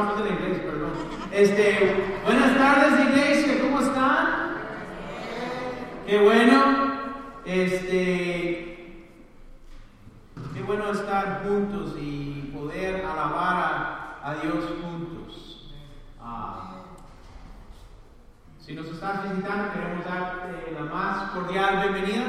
estamos en perdón. Este, buenas tardes, iglesia, ¿cómo están? Qué bueno. Este, qué bueno estar juntos y poder alabar a, Dios juntos. Ah, si nos estás visitando, queremos darte la más cordial bienvenida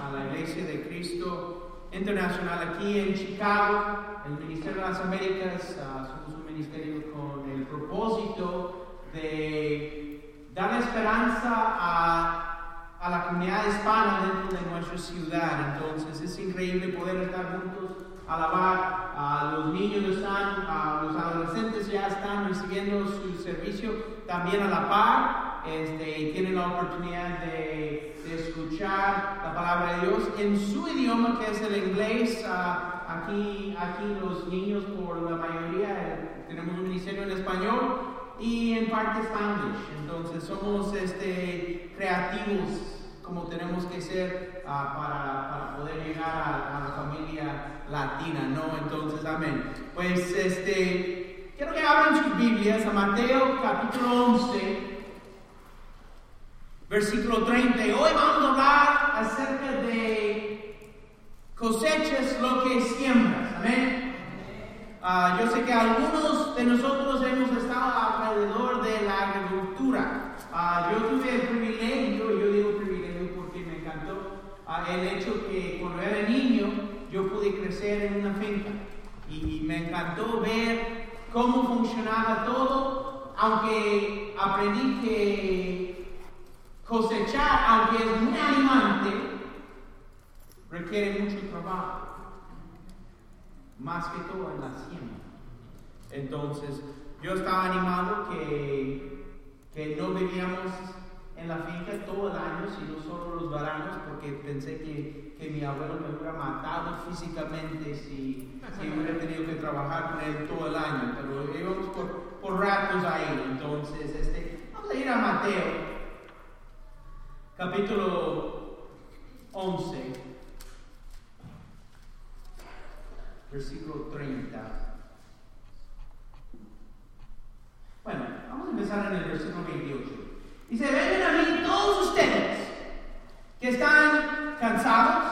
a la Iglesia de Cristo Internacional aquí en Chicago el Ministerio de las Américas uh, somos con el propósito de dar esperanza a, a, la comunidad hispana dentro de nuestra ciudad. Entonces es increíble poder estar juntos, alabar. A los niños están, a los adolescentes ya están recibiendo su servicio también a la par. Este, tienen la oportunidad de, de, escuchar la palabra de Dios en su idioma, que es el inglés. Uh, aquí, aquí los niños, por la mayoría, tenemos un ministerio en español y en parte Spanish. Entonces somos este, creativos como tenemos que ser ah, para, para, poder llegar a, la familia latina, ¿no? Entonces, amén. Pues este, quiero que abran sus Biblias Mateo capítulo 11, versículo 30. Hoy vamos a hablar acerca de cosechas lo que siembras. Amén. Uh, yo sé que algunos de nosotros hemos estado alrededor de la agricultura. Uh, yo tuve el privilegio, yo digo privilegio porque me encantó uh, el hecho que cuando era niño yo pude crecer en una finca y, y me encantó ver cómo funcionaba todo, aunque aprendí que cosechar, aunque es muy animante, requiere mucho trabajo, más que todo en la siembra. Entonces, yo estaba animado que, que no vivíamos en la finca todo el año, sino solo los veranos, porque pensé que, que mi abuelo me hubiera matado físicamente si, hubiera tenido que trabajar con él todo el año, pero íbamos por, por ratos ahí. Entonces, este, vamos a ir a Mateo, capítulo 11. Versículo 30. Bueno, vamos a empezar en el versículo 28. Dice, vengan a mí todos ustedes que están cansados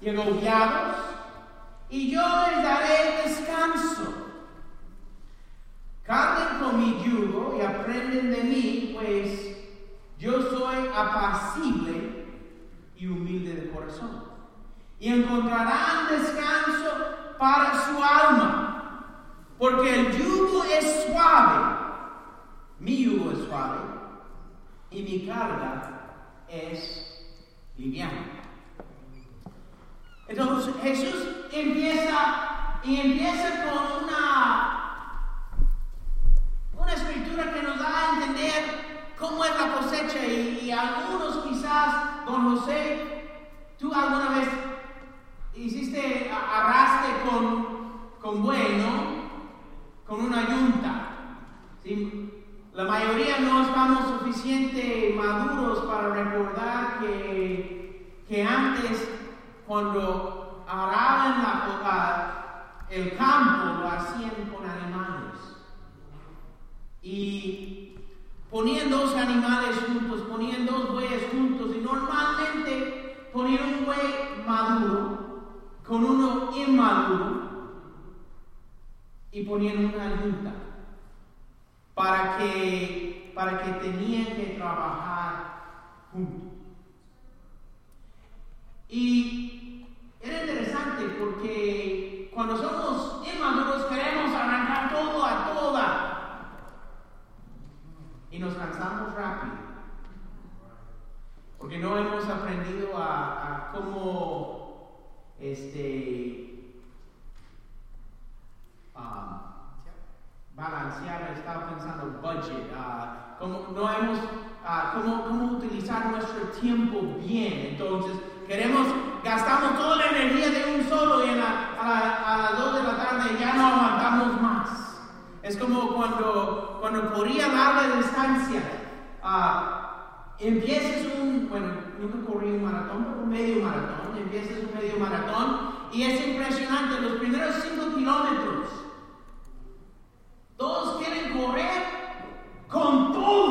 y agobiados, y yo les daré descanso. Carguen con mi yugo y aprenden de mí, pues yo soy apacible y humilde de corazón y encontrarán descanso para su alma, porque el yugo es suave, mi yugo es suave y mi carga es liviana. Entonces Jesús empieza y empieza con una, una escritura que nos da a entender cómo es la cosecha y, y algunos quizás, don José, tú alguna vez hiciste, arraste con, con bueno, con una yunta. La mayoría no estamos suficientemente maduros para recordar que, que antes, cuando araban la, el campo, lo hacían con animales. Y ponían dos animales juntos, ponían dos bueyes juntos, y normalmente ponían un buey maduro con uno inmaduro y ponían una junta para que, para que tenían que trabajar juntos. Y era interesante porque cuando somos inmaduros queremos arrancar todo a toda y nos cansamos rápido porque no hemos aprendido a, a cómo este, um, balancear, estaba pensando budget, uh, cómo, no hemos, uh, cómo, cómo, utilizar nuestro tiempo bien. Entonces, queremos, gastamos toda la energía de un solo y a, las 2 de la tarde ya no aguantamos más. Es como cuando, cuando corría larga distancia, uh, empiezas un, bueno, nunca corrí un maratón, pero un medio maratón cuando empiezas un medio maratón. Y es impresionante, los primeros 5 kilómetros, todos quieren correr con todo.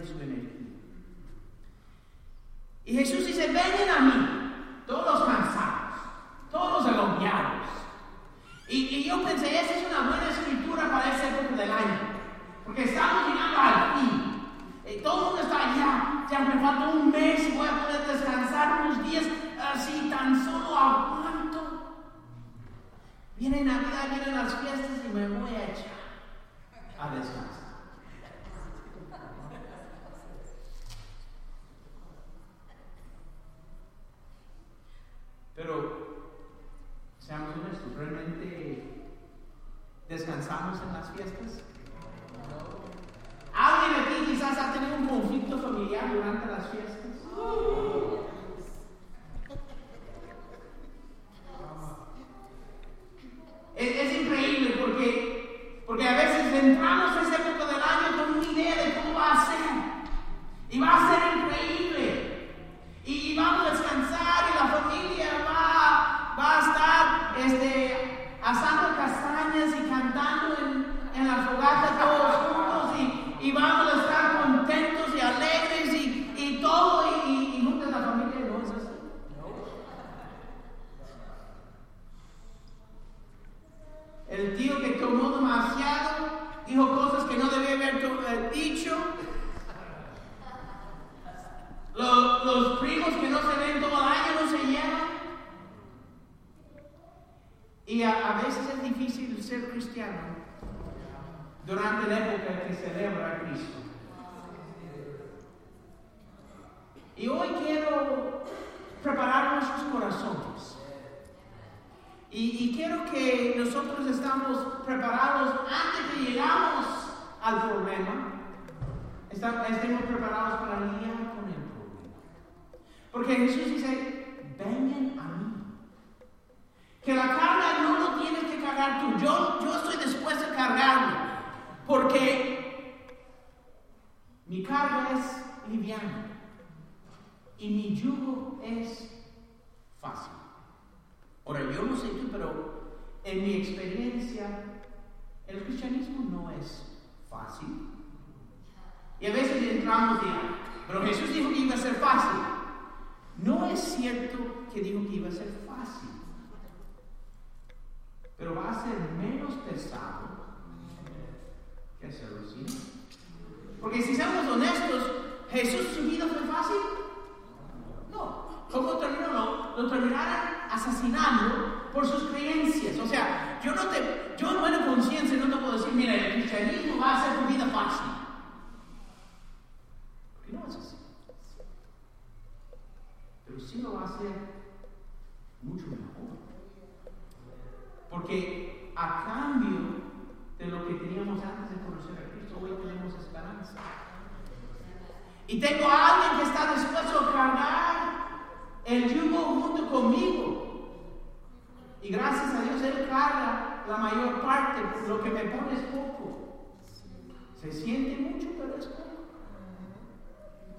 Utilizar bien su Yo, yo estoy dispuesto a cargarlo. Porque mi carga es liviana. Y mi yugo es fácil. Ahora, yo no sé tú, pero en mi experiencia, el cristianismo no es fácil. Y a veces entramos y, pero Jesús dijo que iba a ser fácil. No es cierto que dijo que iba a ser fácil, pero va a ser menos pesado que hacerlo así. Porque si somos honestos, Jesús su vida fue fácil. No. ¿Cómo terminó? Lo, terminaron asesinando por sus creencias. O sea, yo no te, yo buena conciencia no te puedo decir, mira, el cristianismo va a hacer tu vida fácil. Porque no es así. Pero sí lo va a hacer mucho mejor. Porque a cambio de lo que teníamos antes de conocer a Cristo, hoy tenemos esperanza. Y tengo a alguien que está dispuesto a cargar el yugo junto conmigo. Y gracias a Dios Él carga la mayor parte, lo que me pone es poco. Se siente mucho, pero es poco.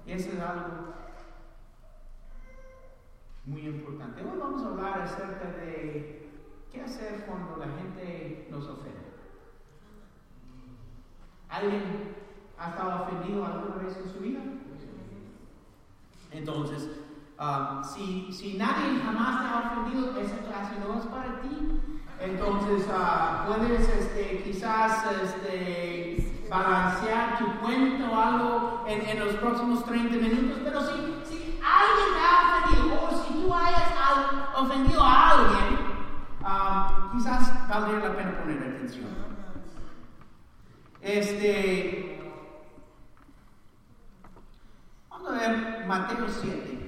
Y eso es algo muy importante. Hoy vamos a hablar acerca de qué hacer cuando la gente nos ofende. ¿Alguien ha estado ofendido alguna vez en su vida? Entonces, Um, si, si, nadie jamás te ha ofendido, esa clase no es para ti. Entonces, uh, puedes este, quizás este, balancear tu cuento o algo en, en, los próximos 30 minutos, pero si, si alguien te ha ofendido o si tú hayas ofendido a alguien, um, quizás valdría la pena poner atención. Este, vamos a ver Mateo 7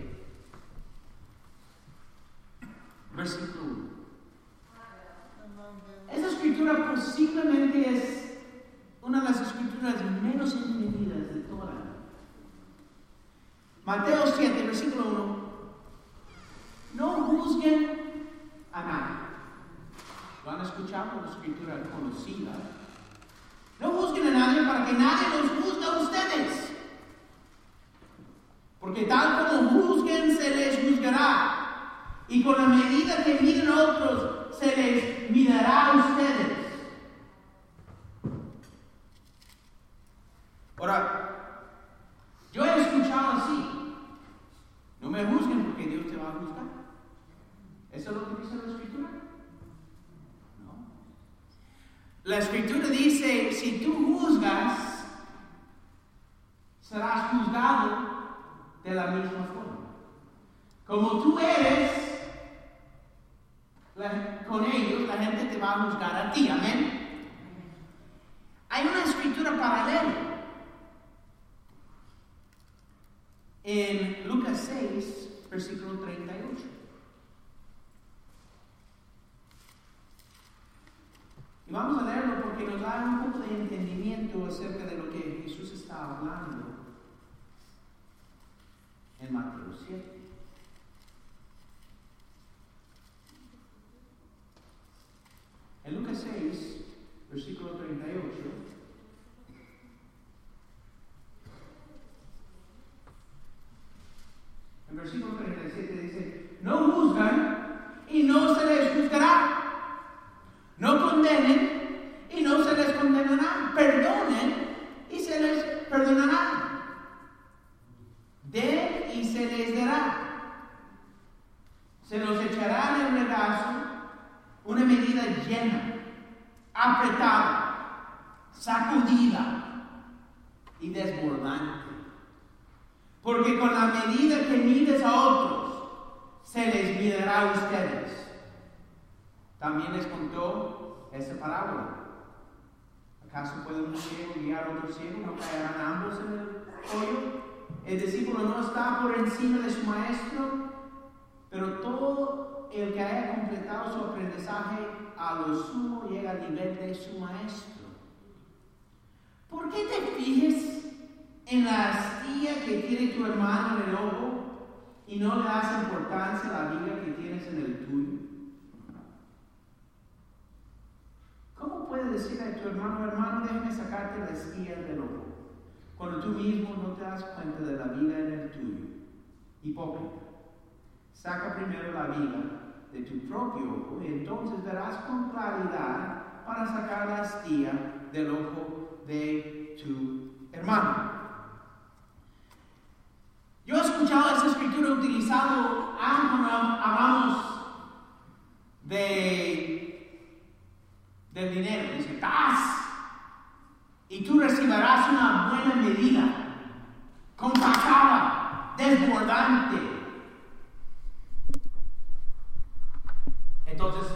versículo 1. Esa escritura posiblemente es una de las escrituras menos entendidas de toda la. Mateo 7, versículo 1. No juzguen a nadie. Lo han escuchado, una escritura conocida. No nadie los juzga a ustedes. Porque tal como juzguen, se les juzgará. Y con la medida que miden a otros, se les mirará a ustedes. Ahora, yo he escuchado así. No me juzguen porque Dios te va a juzgar. ¿Eso es lo que dice la escritura? No. La escritura dice, si tú juzgas, serás juzgado de la misma forma. Como tú eres, con ellos la gente te va a juzgar a ti. Amén. Hay una escritura paralela. En Lucas 6, versículo 38. Y vamos a leerlo porque nos da un poco de entendimiento acerca de lo que Jesús está hablando en Mateo 7. En Lucas 6, versículo 38, en versículo 37 dice, no juzgan y no se les juzgará. No condenen y no se les condenará. Perdonen y se les perdonará. Den y se les dará. Se los echará en el regazo una medida llena, apretada, sacudida y desbordante. Porque con la medida que mides a otros, se les miderá a ustedes. También les contó esa parábola. ¿Acaso puede un ciego guiar a otro ciego? ¿No caerán ambos en el hoyo? El discípulo no está por encima de su maestro, pero todo el que haya completado su aprendizaje a lo sumo llega al nivel de su maestro. ¿Por qué te fijes en la astilla que tiene tu hermano en el ojo y no le das importancia a la viga que tienes en el tuyo? ¿Cómo puedes decir a tu hermano, hermano, déjame sacarte la astilla del ojo, cuando tú mismo no te das cuenta de la viga en el tuyo? Hipócrita. Saca primero la viga de tu propio ojo, y entonces verás con claridad para sacar la astilla del ojo de tu hermano. Yo he escuchado esa escritura utilizado hablamos de, del dinero. Dice, das y tú recibirás una buena medida, compactada, desbordante Entonces,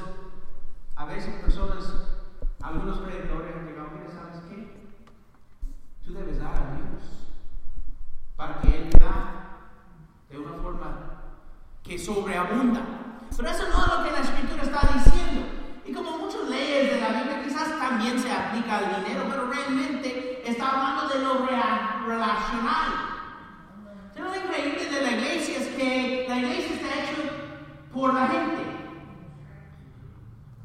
a veces personas, algunos predicadores han llegado, mira, ¿sabes qué? Tú debes dar a Dios para que Él da de una forma que sobreabunda. Pero eso no es lo que la Escritura está diciendo. Y como muchas leyes de la Biblia quizás también se aplica al dinero, pero realmente está hablando de lo relacional. Lo increíble de la iglesia es que la iglesia está hecha por la gente.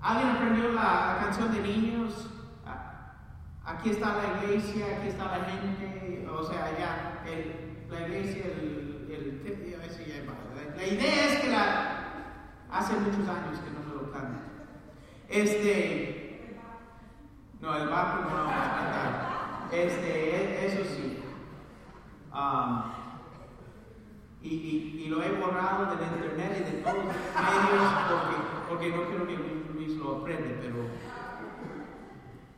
¿Alguien aprendió la, canción de niños? Ah, aquí está la iglesia, aquí está la gente, o sea, ya, la iglesia, el, la, idea es que la, hace muchos años que no me lo cantan. Este, no, el barco no vamos a cantar. Este, eso sí. Y, y, lo he borrado del internet y de todos los medios porque, porque no quiero que lo aprende, pero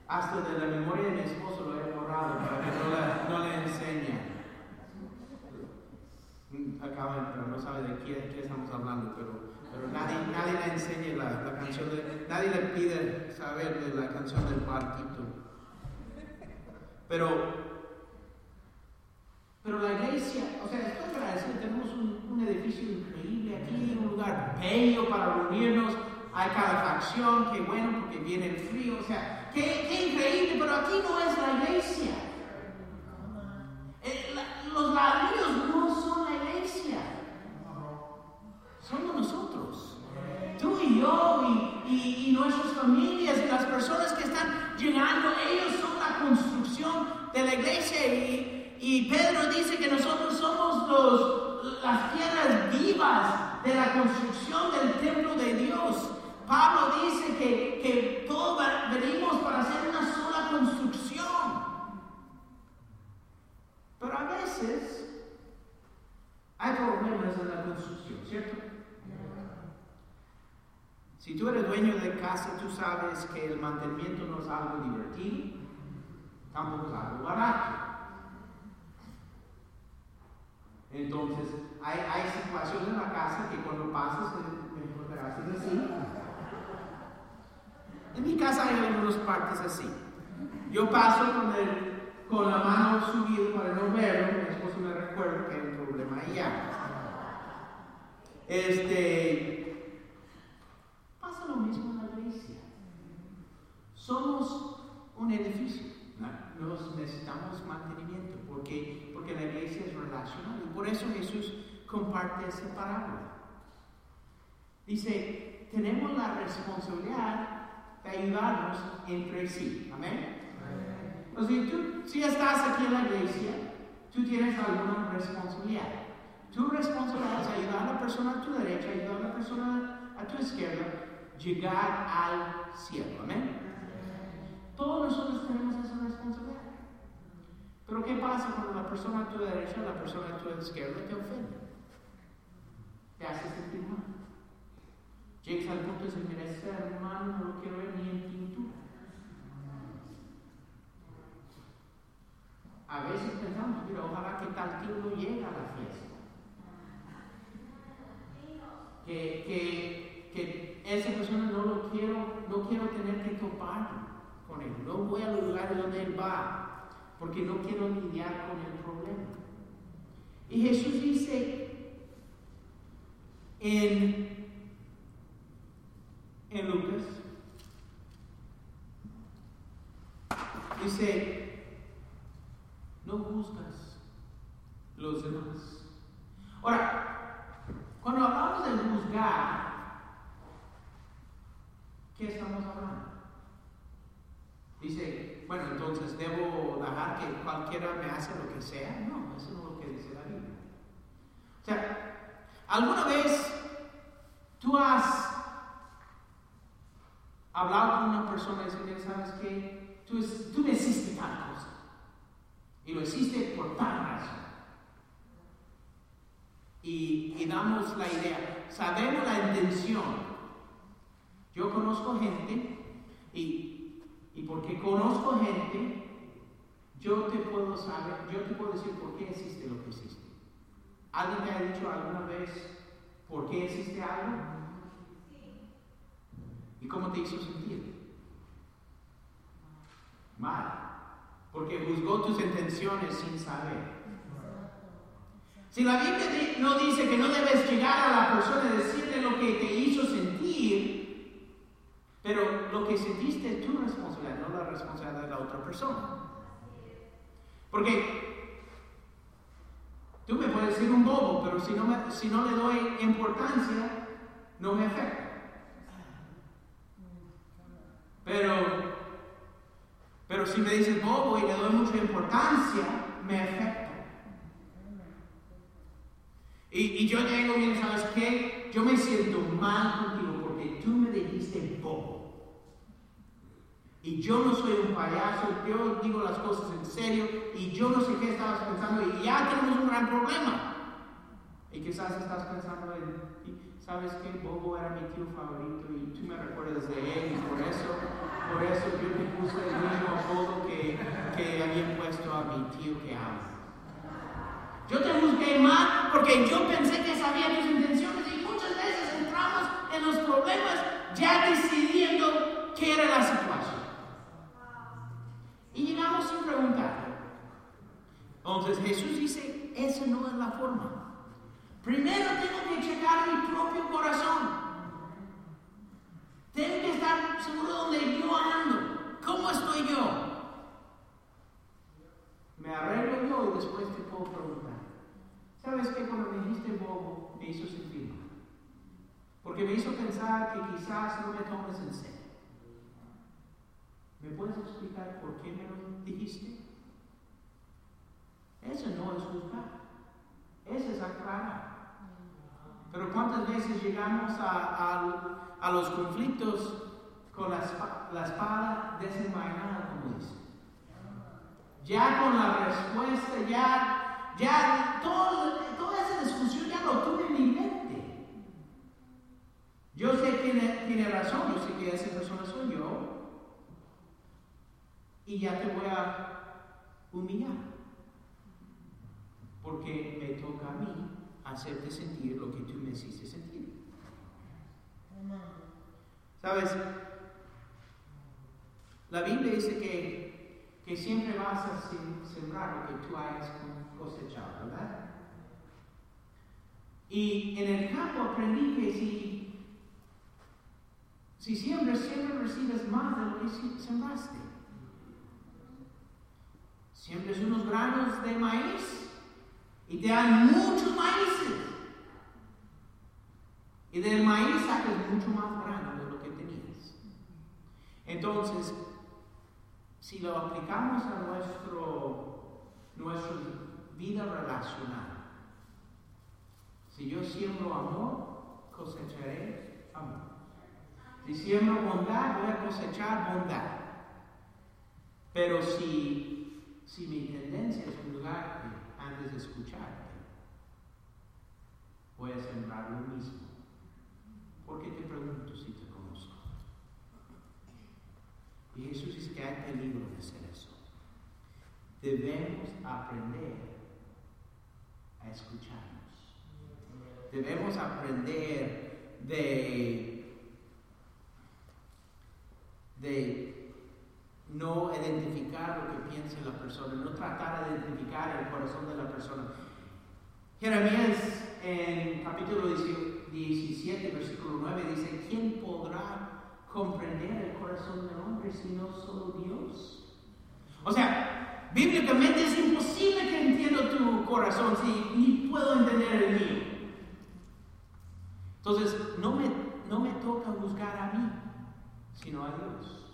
hasta de la memoria de mi esposo lo he borrado para que no, le enseñe. Acaban, pero no sabe de quién, estamos hablando, pero, pero nadie, nadie le enseña la, la, canción, de, nadie le pide saber de la canción del barquito. Pero, pero la iglesia, o sea, estoy agradecido, tenemos un, un edificio increíble aquí, un lugar bello para reunirnos hay calefacción, qué bueno porque viene el frío, o sea, qué, increíble, pero aquí no es la iglesia. Eh, los ladrillos no son la iglesia, somos nosotros, tú y yo y, y nuestras familias y las personas que están llegando, ellos son la construcción de la iglesia y, y Pedro dice que nosotros somos los, las piedras vivas de la construcción del templo de Dios. Pablo dice que, que todos venimos para hacer una sola construcción. Pero a veces hay problemas en la construcción, ¿cierto? Si tú eres dueño de casa, tú sabes que el mantenimiento no es algo divertido, tampoco es algo barato. Entonces, hay, hay situaciones en la casa que cuando pasas, te haces así. En mi casa hay algunas partes así. Yo paso con, el, con la mano subida para no verlo, mi esposo me recuerda que hay un problema allá. Este, pasa lo mismo en la iglesia. Somos un edificio, nos necesitamos mantenimiento porque, porque la iglesia es relacional y por eso Jesús comparte esa parábola. Dice, tenemos la responsabilidad de ayudarnos entre sí. Amén. Entonces, tú, si estás aquí en la iglesia, tú tienes alguna responsabilidad. Tu responsabilidad es ayudar a la persona a tu derecha, ayudar a la persona a tu izquierda, llegar al cielo. Amén. Todos nosotros tenemos esa responsabilidad. Pero ¿qué pasa cuando la persona a tu derecha, la persona a tu izquierda te ofende? Te hace sentir mal. Llegas al punto de decir, mira, ese hermano no lo quiero ver ni en pintura. A veces pensamos, mira, ojalá que tal tío no llegue a la fiesta. Que, que, que esa persona no lo quiero, no quiero tener que topar No voy a los lugares donde él va, porque no quiero lidiar con el problema. Y Jesús dice en en Lucas. Dice, no juzgas los demás. Ahora, cuando hablamos de juzgar, ¿qué estamos hablando? Dice, bueno, entonces debo dejar que cualquiera me hace lo que sea. No, eso no es lo que dice la Biblia. O sea, ¿alguna vez tú has hablado con una persona y decirle, ¿sabes qué? Tú, tú me hiciste tal cosa. Y lo hiciste por tal razón. Y, y damos la idea, sabemos la intención. Yo conozco gente y, y porque conozco gente, yo te puedo saber, yo te puedo decir por qué hiciste lo que hiciste. ¿Alguien te ha dicho alguna vez por qué hiciste algo? ¿Y cómo te hizo sentir? Mal. Porque juzgó tus intenciones sin saber. Si la Biblia no dice que no debes llegar a la persona y decirle lo que te hizo sentir, pero lo que sentiste es tu responsabilidad, no la responsabilidad de la otra persona. Porque tú me puedes decir un bobo, pero si no, me, si no le doy importancia, no me afecta. Pero, pero si me dices bobo y le doy mucha importancia, me afecta. Y, y yo llego, mira, ¿sabes qué? Yo me siento mal contigo porque tú me dijiste Y yo no soy un payaso, yo digo las cosas en serio y yo no sé qué estabas pensando y ya tenemos un gran problema. Y quizás estás pensando en, ¿sabes qué? Bobo era mi tío favorito y tú me recuerdas de él y por eso, por eso yo te puse el mismo apodo que, que había puesto a mi tío que amo. Yo te busqué mal porque yo pensé que sabía tus intenciones y muchas veces entramos en los problemas ya decidiendo qué era la situación. Y llegamos sin preguntar. Entonces Jesús dice, esa no es la forma. Primero tengo que checar mi propio corazón. Tengo que estar seguro de donde yo ando. ¿Cómo estoy yo? Me arreglo yo y después te puedo preguntar. ¿Sabes qué? Cuando me dijiste bobo, me hizo sentir porque me hizo pensar que quizás no me tomes en serio. ¿Me puedes explicar por qué me lo dijiste? Eso no es juzgar, eso es aclarar. Pero ¿cuántas veces llegamos a, los conflictos con la, la espada desenvainada, como dice? Ya con la respuesta, ya, ya, todo, toda esa discusión ya lo tuve yo sé que tiene, tiene razón, yo sé que esa persona soy yo. Y ya te voy a humillar porque me toca a mí hacerte sentir lo que tú me hiciste sentir. ¿Sabes? La Biblia dice que, que siempre vas a sembrar lo que tú hayas cosechado, ¿verdad? Y en el campo aprendí que si, si siempre, siempre recibes más de lo que sembraste. Siempre es unos granos de maíz y te dan muchos maíces. Y del maíz sacas mucho más grano de lo que tenías. Entonces, si lo aplicamos a nuestro, nuestra vida relacional, si yo siembro amor, cosecharé amor. Si siembro bondad, voy a cosechar bondad. Pero si, si mi tendencia es lugar antes de escucharte, voy a sembrar lo mismo. ¿Por qué te pregunto si te conozco? Y Jesús dice que hay peligro de hacer eso. Debemos aprender a escucharnos. Debemos aprender de, de no identificar lo que piensa la persona, no tratar de identificar el corazón de la persona. Jeremías en capítulo 17, versículo 9 dice, ¿quién podrá comprender el corazón del hombre si no solo Dios? O sea, bíblicamente es imposible que entienda tu corazón si ni puedo entender el mío. Entonces, no me, no me toca juzgar a mí, sino a Dios.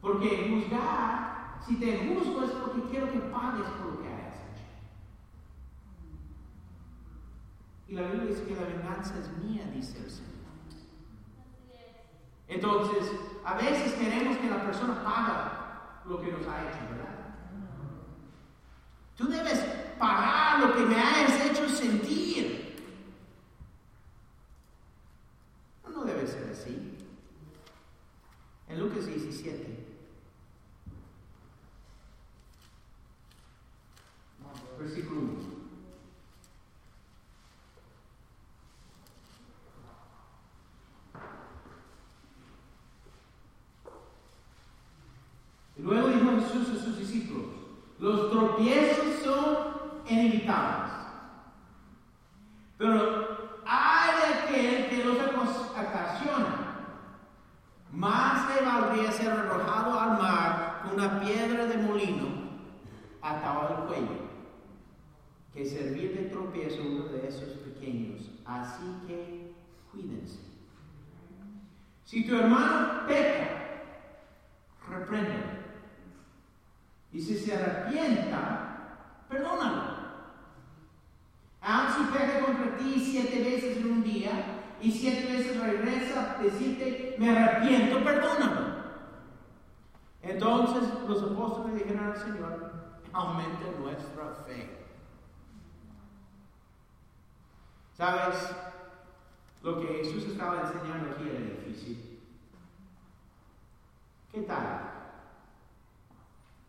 Porque juzgar, si te juzgo es porque quiero que pagues por lo que hayas hecho. Y la Biblia dice que la venganza es mía, dice el Señor. Entonces, a veces queremos que la persona paga lo que nos ha hecho, ¿verdad? Tú debes pagar lo que me hayas hecho sentir. No debe ser así. En Lucas 17, versículo 1. Y luego dijo Jesús a sus discípulos, los tropiezos son inevitables, pero hay de aquel que los ocasiona. Más le valdría ser arrojado al mar con una piedra de molino atado al cuello que servir de tropiezo uno de esos pequeños. Así que cuídense. Si tu hermano peca, reprende. Y si se arrepienta, perdónalo. Aun si peca contra ti siete veces en un día y siete veces regresa a decirte, me arrepiento, perdónalo. Entonces los apóstoles dijeron al Señor, aumente nuestra fe. ¿Sabes? Lo que Jesús estaba enseñando aquí era difícil. ¿Qué tal?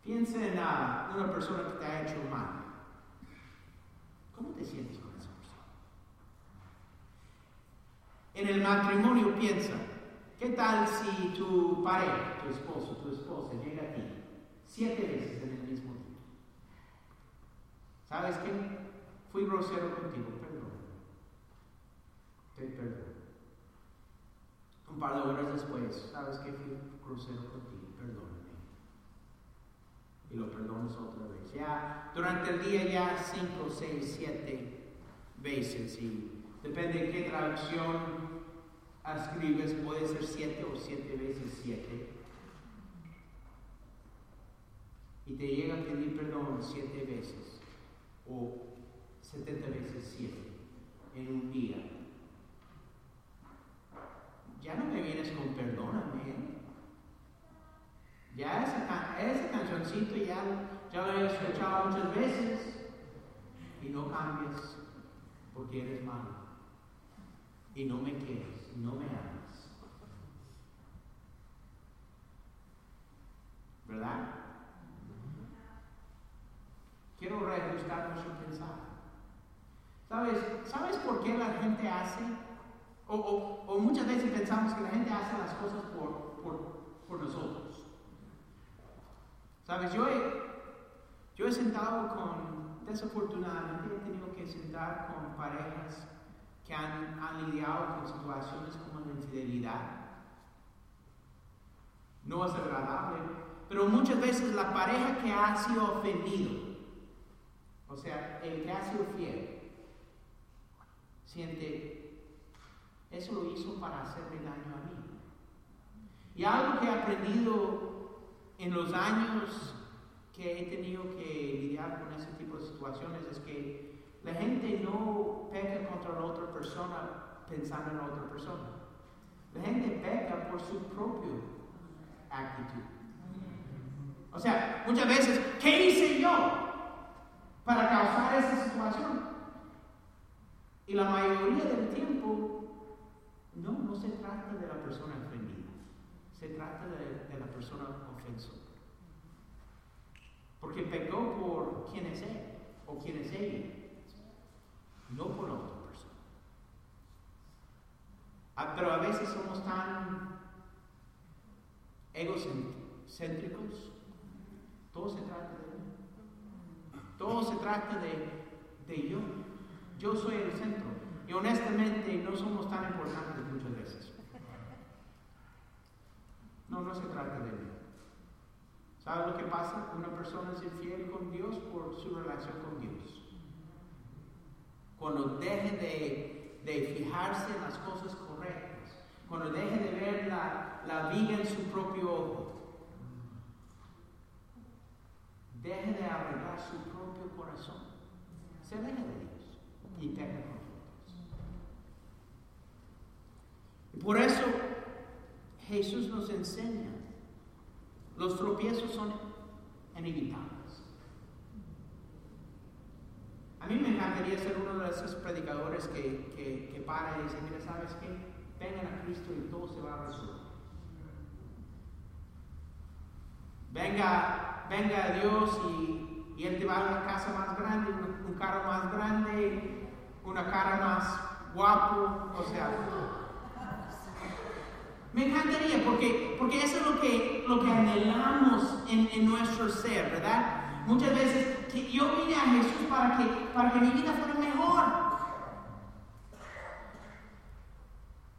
Piensa en una persona que te ha hecho mal. ¿Cómo te sientes con esa persona? En el matrimonio piensa, ¿qué tal si tu pareja, tu esposo, tu esposa llega a ti siete veces en el mismo día? ¿Sabes qué? Fui grosero contigo, te Un par de horas después, ¿sabes qué? Fui crucero contigo, perdóname. Y lo perdonas otra vez. Ya durante el día ya cinco, seis, siete veces. Y depende de qué traducción escribes, puede ser siete o siete veces siete. Y te llega a pedir perdón siete veces o setenta veces siete. en un día. Ya no me vienes con perdóname. Ya esa, esa cancioncito ya, ya lo he escuchado muchas veces y no cambias porque eres malo y no me quieres, no me amas. ¿Verdad? Quiero reajustar nuestro pensar. ¿Sabes, ¿Sabes por qué la gente hace? O, muchas veces pensamos que la gente hace las cosas por, por, nosotros. ¿Sabes? Yo he, yo he sentado con, desafortunadamente he tenido que sentar con parejas que han, han lidiado con situaciones como la infidelidad. No es agradable, pero muchas veces la pareja que ha sido ofendido, o sea, el que ha sido fiel, siente, eso lo hizo para hacerme daño a mí. Y algo que he aprendido en los años que he tenido que lidiar con ese tipo de situaciones es que la gente no peca contra la otra persona pensando en la otra persona. La gente peca por su propia actitud. O sea, muchas veces, ¿qué hice yo? Para causar esa situación. Y la mayoría del tiempo, no, no se trata de la persona ofendida, se trata de, la persona ofensora. Porque pecó por quién es él o quién es ella, no por otra persona. Ah, pero a veces somos tan egocéntricos, todo se trata de todo se trata de, yo. Yo soy el centro. Y honestamente no somos tan importantes muchas veces. No, no se trata de mí. ¿Sabes lo que pasa? Una persona es infiel con Dios por su relación con Dios. Cuando deje de, de fijarse en las cosas correctas, cuando deje de ver la, la viga en su propio ojo, deje de arreglar su propio corazón, se aleja de Dios y peca con Y por eso Jesús nos enseña, los tropiezos son inevitables. A mí me encantaría ser uno de esos predicadores que, que, que para y dice, mira, ¿sabes qué? Vengan a Cristo y todo se va a resolver. Venga venga a Dios y, y, Él te va a una casa más grande, un, carro más grande, una cara más guapo, o sea. Me encantaría porque, porque eso es lo que, lo que anhelamos en, en nuestro ser, ¿verdad? Muchas veces que yo vine a Jesús para que, para que mi vida fuera mejor.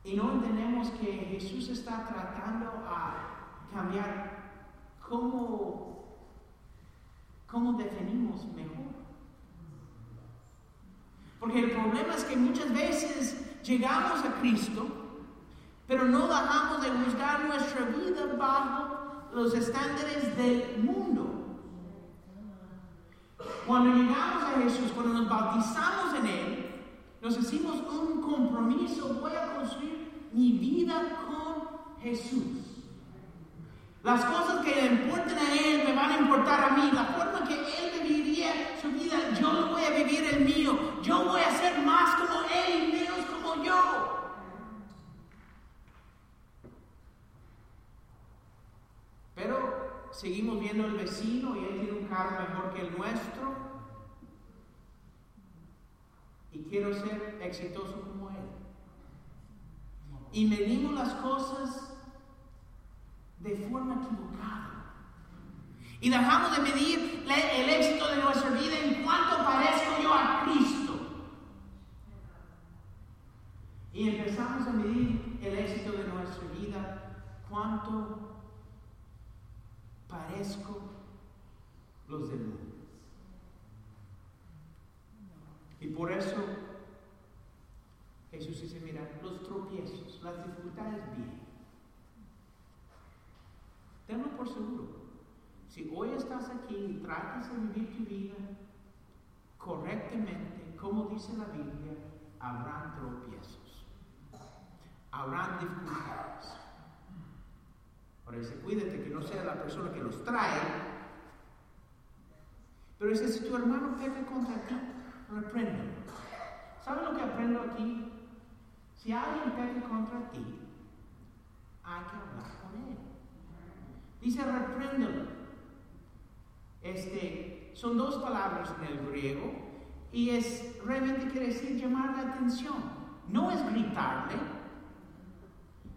Y no entendemos que Jesús está tratando a cambiar cómo ¿Cómo definimos mejor? Porque el problema es que muchas veces llegamos a Cristo, pero no dejamos de juzgar nuestra vida bajo los estándares del mundo. Cuando llegamos a Jesús, cuando nos bautizamos en Él, nos hicimos un compromiso, voy a construir mi vida con Jesús. Las cosas que le importan a Él me van a importar a mí. La forma que Él viviría su vida, yo no voy a vivir el mío. Yo voy a ser más como Él y menos como yo. Pero seguimos viendo al vecino y él tiene un carro mejor que el nuestro. Y quiero ser exitoso como él. Y medimos las cosas de forma equivocada. Y dejamos de medir el éxito de nuestra vida en cuanto parezco yo a Cristo. Y empezamos a medir el éxito de nuestra vida cuánto parezco los demás. Y por eso Jesús dice, mira, los tropiezos, las dificultades bien Tenlo por seguro. Si hoy estás aquí y tratas de vivir tu vida correctamente, como dice la Biblia, habrán tropiezos, habrán dificultades. Ahora dice, cuídate que no sea la persona que los trae. Pero dice, si tu hermano peca contra ti, repréndelo. ¿Sabes lo que aprendo aquí? Si alguien peca contra ti, hay que hablar con él. Dice, repréndelo. Este, son dos palabras en el griego y es realmente quiere decir llamar la atención. No es gritarle,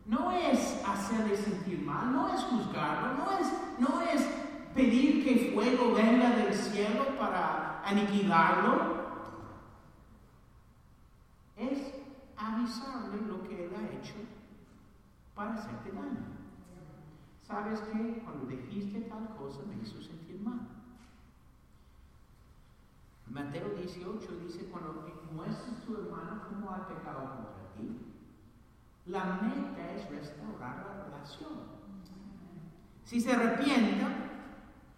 no es hacerle sentir mal, no es juzgarlo, no es, no es pedir que fuego venga del cielo para aniquilarlo. Es avisarle lo que él ha hecho para hacerte daño. ¿Sabes que Cuando dijiste tal cosa me hizo sentir mal. Mateo 18 dice, cuando muestras tu hermano cómo ha pecado contra ti, la meta es restaurar la relación. Si se arrepienta,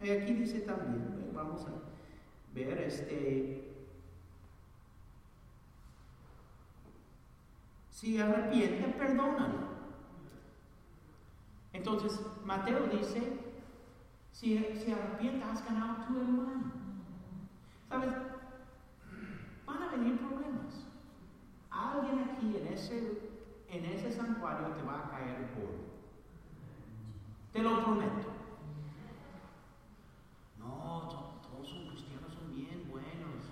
aquí dice también, vamos a ver este... Si arrepiente, perdónalo. Entonces, Mateo dice, si, si arrepienta, has ganado tu hermano. ¿Sabes? Van a venir problemas. Alguien aquí en ese en ese santuario te va a caer el polvo. Te lo prometo. No, todos son cristianos, son bien buenos.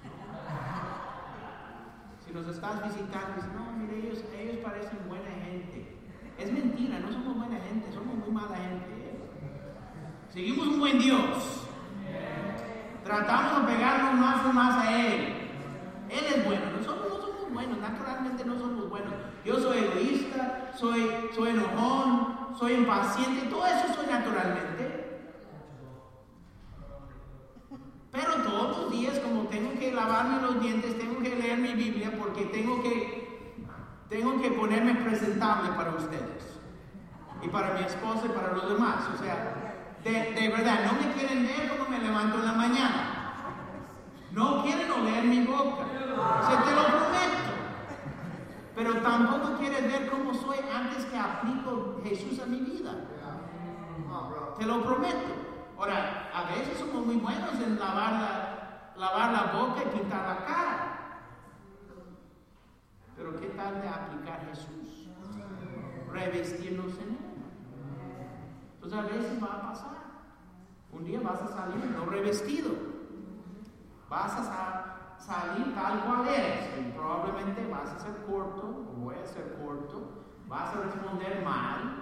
Si nos estás visitando, no, mire, ellos, ellos parecen buena gente. Es mentira, no somos buena gente, somos muy mala gente. ¿eh? Seguimos un buen Dios. Tratamos de pegarnos más y más a Él. Él es bueno, nosotros no somos buenos, naturalmente no somos buenos. Yo soy egoísta, soy, soy enojón, soy impaciente, todo eso soy naturalmente. Pero todos los días, como tengo que lavarme los dientes, tengo que leer mi Biblia porque tengo que, tengo que ponerme presentable para ustedes y para mi esposa y para los demás. O sea, de, verdad, no me quieren ver como me levanto en la mañana. No quieren oler mi boca. Se te lo prometo. Pero tampoco quieres ver cómo soy antes que aplico Jesús a mi vida. Te lo prometo. Ahora, a veces somos muy buenos en lavar la, lavar la boca y pintar la cara. Pero ¿qué tal de aplicar Jesús? Revestirnos en Él. Entonces a veces va a pasar. Un día vas a salir no revestido. Vas a salir tal cual eres. Y probablemente vas a ser corto, o voy a ser corto, vas a responder mal.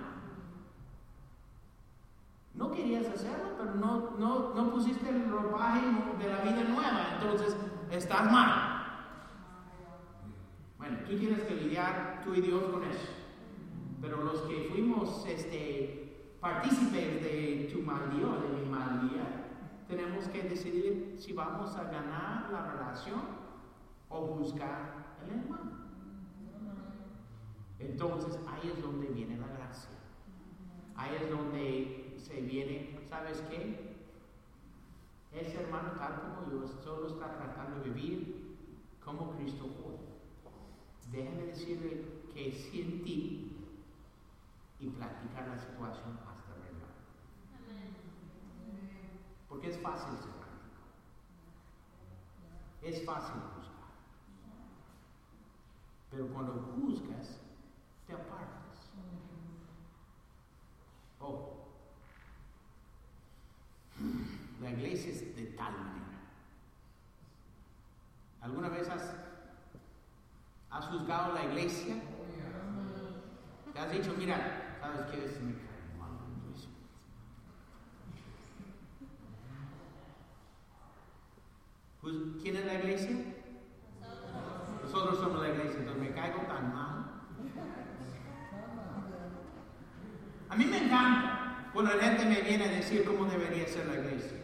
No querías hacerlo, pero no, no, no pusiste el ropaje de la vida nueva, entonces estás mal. Bueno, tú tienes que lidiar tú y Dios con eso. Pero los que fuimos este, partícipes de tu mal día o de mi mal día, tenemos que decidir si vamos a ganar la relación o buscar el hermano. Entonces ahí es donde viene la gracia. Ahí es donde se viene, ¿sabes qué? Ese hermano tal como yo solo está tratando de vivir como Cristo fue. Déjeme decirle que sientí y platicar la situación Porque es fácil ser práctico. Es fácil juzgar. Pero cuando juzgas, te apartas. Oh, la iglesia es de tal manera. ¿Alguna vez has, has juzgado la iglesia? Te has dicho, mira, ¿sabes qué es? Pues, ¿Quién es la iglesia? Nosotros somos la iglesia, entonces me caigo tan mal. A mí me encanta cuando la gente me viene a decir cómo debería ser la iglesia.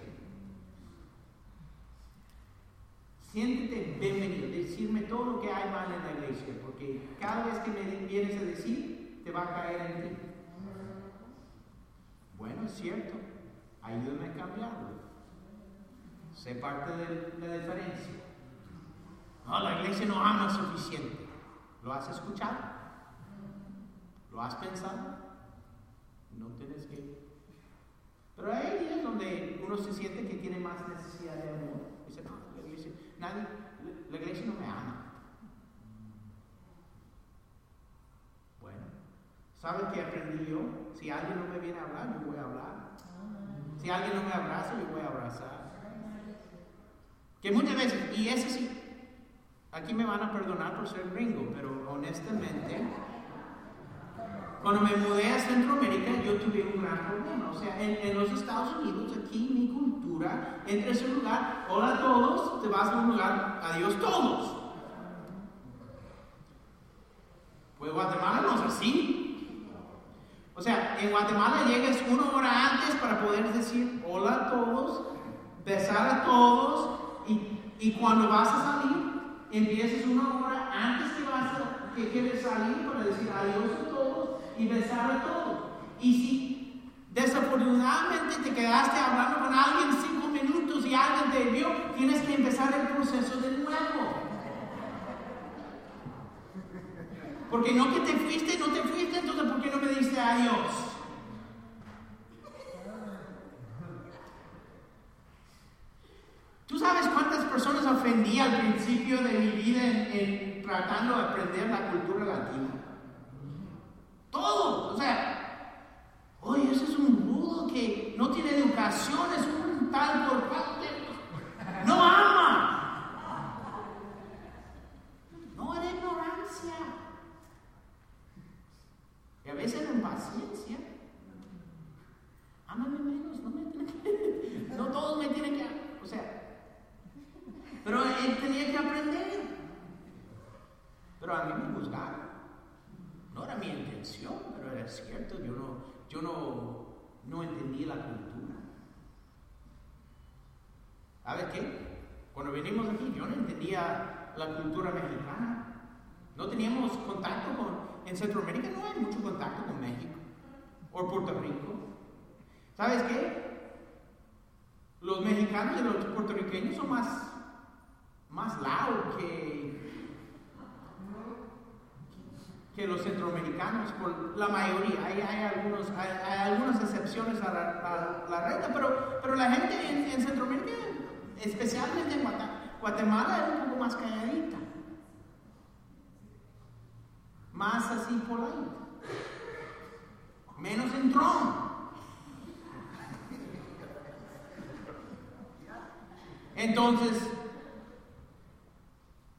Siéntete bienvenido, decirme todo lo que hay mal en la iglesia, porque cada vez que me vienes a decir, te va a caer en ti. Bueno, es cierto, ayúdame a cambiarlo. Sé parte de la diferencia. No, la iglesia no ama suficiente. ¿Lo has escuchado? ¿Lo has pensado? No tienes que. Pero hay días donde uno se siente que tiene más necesidad de amor. Dice, no, la iglesia, nadie, la iglesia no me ama. Bueno, ¿sabe qué aprendí yo? Si alguien no me viene a hablar, yo voy a hablar. Si alguien no me abraza, yo voy a abrazar. Muchas veces, y ese sí, aquí me van a perdonar por ser gringo, pero honestamente, cuando me mudé a Centroamérica, yo tuve un gran problema. O sea, en, los Estados Unidos, aquí mi cultura, entre ese lugar, hola a todos, te vas a un lugar, adiós todos. Pues Guatemala no es así. O sea, en Guatemala llegas una hora antes para poder decir hola a todos, besar a todos, y, cuando vas a salir, empiezas una hora antes que vas a, que quieres salir para decir adiós a todos y besar a todos. Y si desafortunadamente te quedaste hablando con alguien cinco minutos y alguien te vio, tienes que empezar el proceso de nuevo. Porque no que te fuiste, no te fuiste, entonces ¿por qué no me diste adiós? ¿Tú sabes cuántas personas ofendí al principio de mi vida en tratando de aprender la cultura latina? Todo. O sea, oye, ese es un rudo que no tiene educación, es un tal por parte. No ama. No era ignorancia. Y a veces era impaciencia. Ámame menos, no me tiene que. No todos me tienen que. O sea. Pero él tenía que aprender. Pero a mí me juzgaron. No era mi intención, pero era cierto, yo no, yo no, no entendí la cultura. ¿Sabes qué? Cuando venimos aquí, yo no entendía la cultura mexicana. No teníamos contacto con, en Centroamérica no hay mucho contacto con México o Puerto Rico. ¿Sabes qué? Los mexicanos y los puertorriqueños son más, más loud que que los centroamericanos, por la mayoría. Hay, hay, algunos, hay, algunas excepciones a la, regla, pero, pero la gente en, Centroamérica, especialmente en Guatemala, es un poco más calladita. Más así por ahí. Menos entrón. Entonces,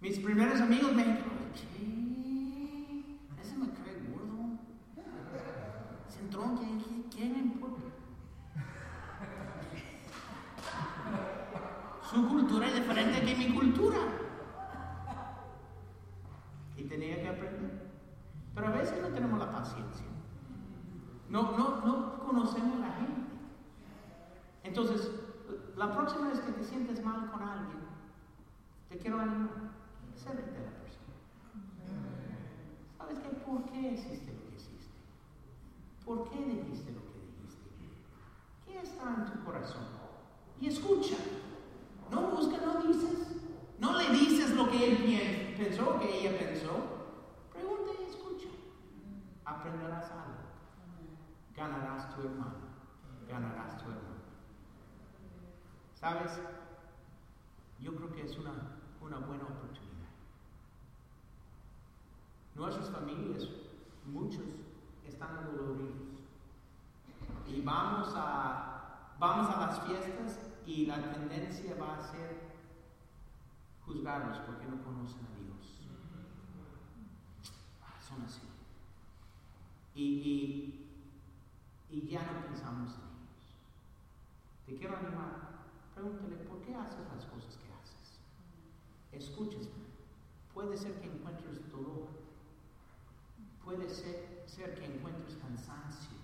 mis primeros amigos me dijeron, ¿quién importa? Su cultura es diferente que mi cultura. Y tenía que aprender. Pero a veces no tenemos la No, no, no conocemos a la gente. Entonces, la próxima vez que te sientes mal con alguien, te quiero animar. Cédete a la persona. ¿Sabes qué? ¿Por qué existe lo que existe? ¿Por qué dijiste lo ¿Qué está en tu corazón? Y escucha. No busca, no dices. No le dices lo que él pensó, que ella pensó. Pregunta y escucha. Aprenderás algo. Ganarás tu hermano. Ganarás tu hermano. ¿Sabes? Yo creo que es una, una buena oportunidad. Nuestras familias, muchos, están adoloridos y vamos a, vamos a las fiestas y la tendencia va a ser juzgarlos porque no conocen a Dios. Ah, son así. Y, y, ya no pensamos en ellos. Te quiero animar. Pregúntale, ¿por qué haces las cosas que haces? Escúchame. Puede ser que encuentres dolor. Puede ser, ser que encuentres cansancio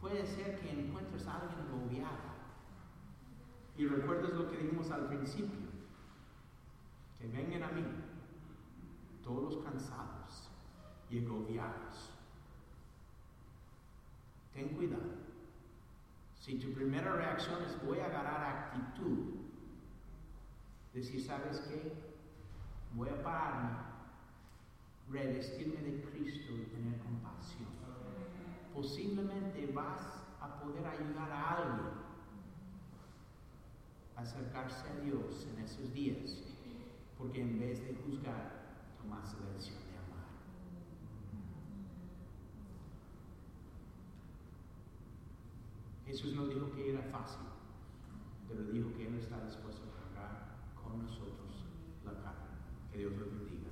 Puede ser que encuentres a alguien agobiado. Y recuerdes lo que dijimos al principio. Que vengan a mí, todos cansados y agobiados. Ten cuidado. Si tu primera reacción es voy a agarrar actitud, decir, ¿sabes qué? Voy a pararme, revestirme de Cristo y tener compasión. Posiblemente vas a poder ayudar a alguien acercarse a Dios en esos días, porque en vez de juzgar, tomas la decisión de amar. Jesús no dijo que era fácil, pero dijo que Él está dispuesto a cargar con nosotros la carga. Que Dios lo bendiga.